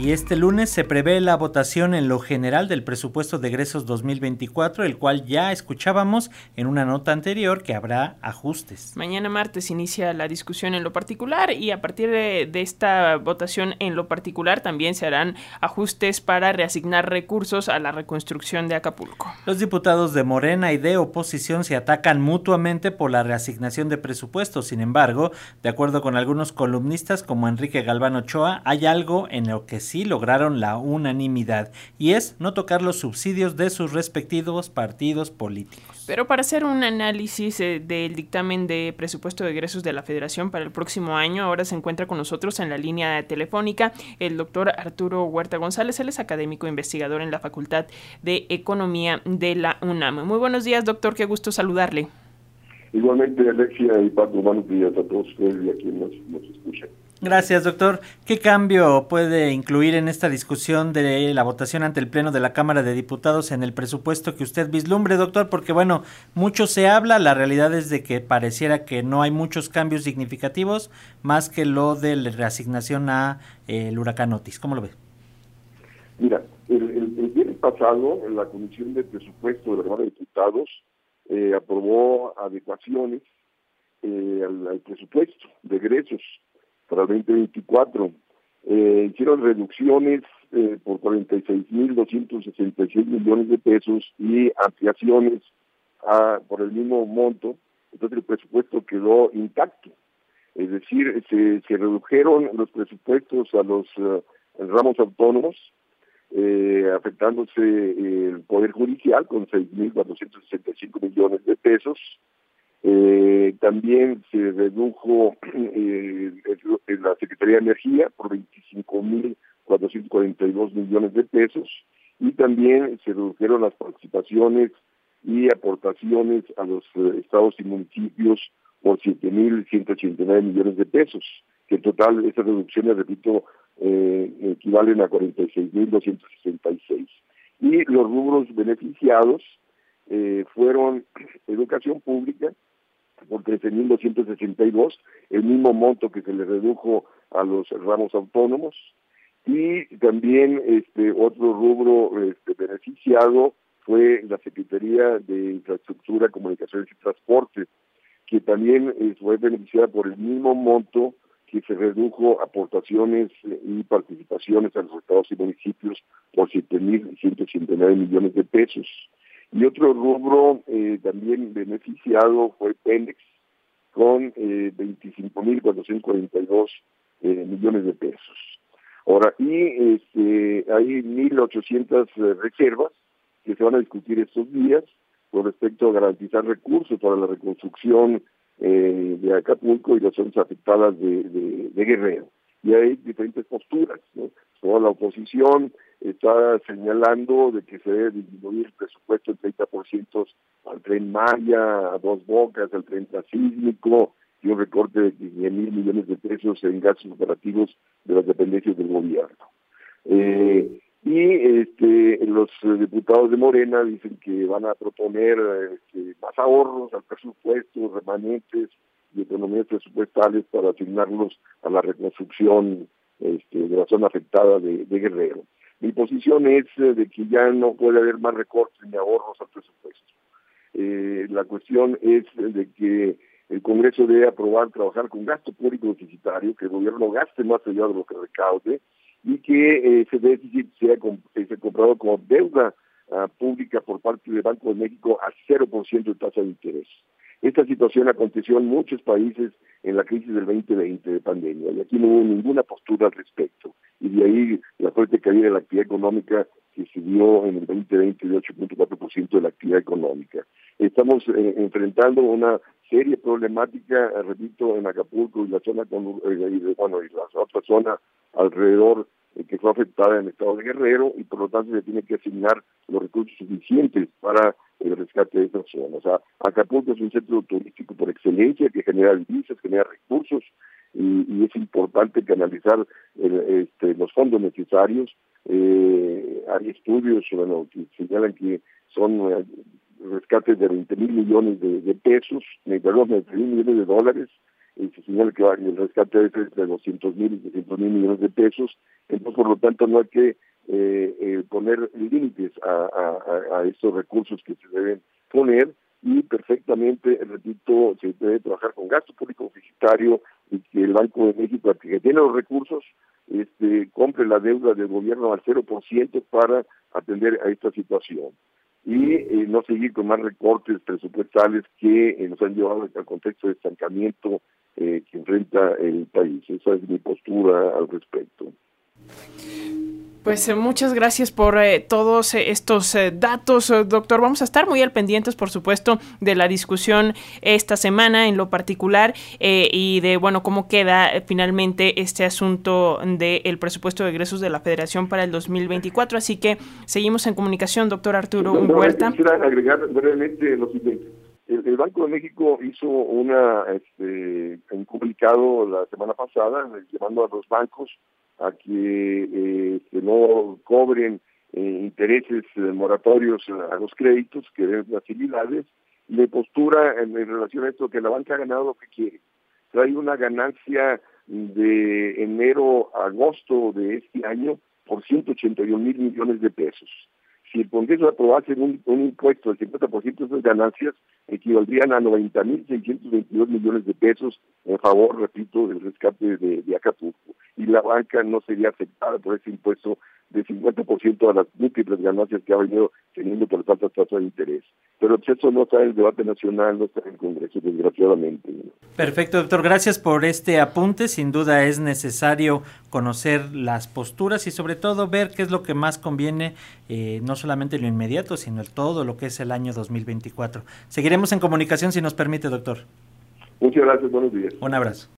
Y este lunes se prevé la votación en lo general del presupuesto de egresos 2024, el cual ya escuchábamos en una nota anterior que habrá ajustes. Mañana martes inicia la discusión en lo particular y a partir de, esta votación en lo particular también se harán ajustes para reasignar recursos a la reconstrucción de Acapulco. Los diputados de Morena y de oposición se atacan mutuamente por la reasignación de presupuestos. Sin embargo, de acuerdo con algunos columnistas como Enrique Galván Ochoa, hay algo en lo que sí lograron la unanimidad, y es no tocar los subsidios de sus respectivos partidos políticos. Pero para hacer un análisis eh, del dictamen de presupuesto de egresos de la Federación para el próximo año, ahora se encuentra con nosotros en la línea telefónica el doctor Arturo Huerta González, él es académico e investigador en la Facultad de Economía de la UNAM. Muy buenos días, doctor, qué gusto saludarle. Igualmente, Alexia y Paco, buenos días a todos ustedes y a quienes nos, nos escuchan. Gracias, doctor. ¿Qué cambio puede incluir en esta discusión de la votación ante el Pleno de la Cámara de Diputados en el presupuesto que usted vislumbre, doctor? Porque, bueno, mucho se habla, la realidad es de que pareciera que no hay muchos cambios significativos, más que lo de la reasignación a eh, el huracán Otis. ¿Cómo lo ve? Mira, el, viernes pasado, en la Comisión de Presupuesto de la Cámara de Diputados eh, aprobó adecuaciones eh, al presupuesto de egresos para el 2024. Eh, hicieron reducciones eh, por 46.266 millones de pesos y ampliaciones a, por el mismo monto. Entonces el presupuesto quedó intacto. Es decir, se, se redujeron los presupuestos a los uh, ramos autónomos, eh, afectándose el Poder Judicial con 6.465 millones de pesos, eh, también se redujo eh, la Secretaría de Energía por 25.442 millones de pesos y también se redujeron las participaciones y aportaciones a los eh, estados y municipios por 7.189 millones de pesos, que en total esas reducciones, repito, eh, equivalen a 46.266. Y los rubros beneficiados eh, fueron educación pública, 13.262, el mismo monto que se le redujo a los ramos autónomos, y también este otro rubro este, beneficiado fue la Secretaría de Infraestructura, Comunicaciones y Transporte, que también eh, fue beneficiada por el mismo monto que se redujo aportaciones y participaciones a los estados y municipios por 7.189 millones de pesos. Y otro rubro eh, también beneficiado fue Pemex con eh, 25.442 eh, millones de pesos. Ahora, y este, hay 1.800 eh, reservas que se van a discutir estos días con respecto a garantizar recursos para la reconstrucción eh, de Acapulco y las zonas afectadas de, de, Guerrero. Y hay diferentes posturas. ¿no? Toda la oposición está señalando de que se debe disminuir el presupuesto del 30% al tren Maya, a dos bocas, al tren transísmico y un recorte de 10 mil millones de pesos en gastos operativos de las dependencias del gobierno. Eh, y este, los diputados de Morena dicen que van a proponer este, más ahorros al presupuesto, remanentes y economías presupuestales para asignarlos a la reconstrucción este, de la zona afectada de Guerrero. Mi posición es eh, de que ya no puede haber más recortes ni ahorros al presupuesto. Eh, la cuestión es de que el Congreso debe aprobar trabajar con gasto público deficitario, que el gobierno gaste más allá de lo que recaude y que ese déficit sea, comprado como deuda uh, pública por parte del Banco de México a 0% de tasa de interés. Esta situación aconteció en muchos países en la crisis del 2020 de pandemia y aquí no hubo ninguna postura al respecto y de ahí la fuerte caída de la actividad económica que dio en el 2020 de 8.4% de la actividad económica. Estamos eh, enfrentando una seria problemática, repito, en Acapulco y la zona con, eh, bueno, y la otra zona alrededor que fue afectada en el estado de Guerrero y por lo tanto se tiene que asignar los recursos suficientes para el rescate de esta zona. O sea, Acapulco es un centro turístico por excelencia que genera divisas, genera recursos y, es importante canalizar este, los fondos necesarios. Eh, hay estudios bueno, que señalan que son eh, rescates de 20 mil millones de, de pesos, perdón, de 20 mil millones de dólares se señala que el rescate es de 200 mil y 300 mil millones de pesos, entonces por lo tanto no hay que eh, eh, poner límites a, estos recursos que se deben poner. Y perfectamente, repito, se debe trabajar con gasto público deficitario y que el Banco de México, que tiene los recursos, este, compre la deuda del gobierno al 0% para atender a esta situación. Y eh, no seguir con más recortes presupuestales que nos han llevado al contexto de estancamiento que enfrenta el país. Esa es mi postura al respecto. Pues eh, muchas gracias por eh, todos eh, estos datos, doctor. Vamos a estar muy al pendientes, por supuesto, de la discusión esta semana en lo particular y de, bueno, cómo queda finalmente este asunto del presupuesto de egresos de la Federación para el 2024. Así que seguimos en comunicación, doctor Arturo Huerta. Quisiera agregar brevemente lo siguiente. El, Banco de México hizo una, este, un comunicado la semana pasada llamando a los bancos a que, eh, no cobren eh, intereses eh, moratorios a los créditos, que den facilidades, le postura en, relación a esto que la banca ha ganado lo que quiere. Trae una ganancia de enero a agosto de este año por 181 mil millones de pesos. Si el Congreso aprobase un, un impuesto del 50% de esas ganancias, equivaldrían a 90.622 millones de pesos en favor, repito, del rescate de, de Acapulco. Y la banca no sería afectada por ese impuesto de 50% a las múltiples ganancias que ha venido teniendo por las altas tasas de interés. Pero pues, eso no está en el debate nacional, no está en el Congreso, desgraciadamente. Perfecto, doctor. Gracias por este apunte. Sin duda es necesario conocer las posturas y sobre todo ver qué es lo que más conviene, eh, no solamente lo inmediato, sino el todo lo que es el año 2024. Seguiremos en comunicación si nos permite, doctor. Muchas gracias, buenos días. Un abrazo.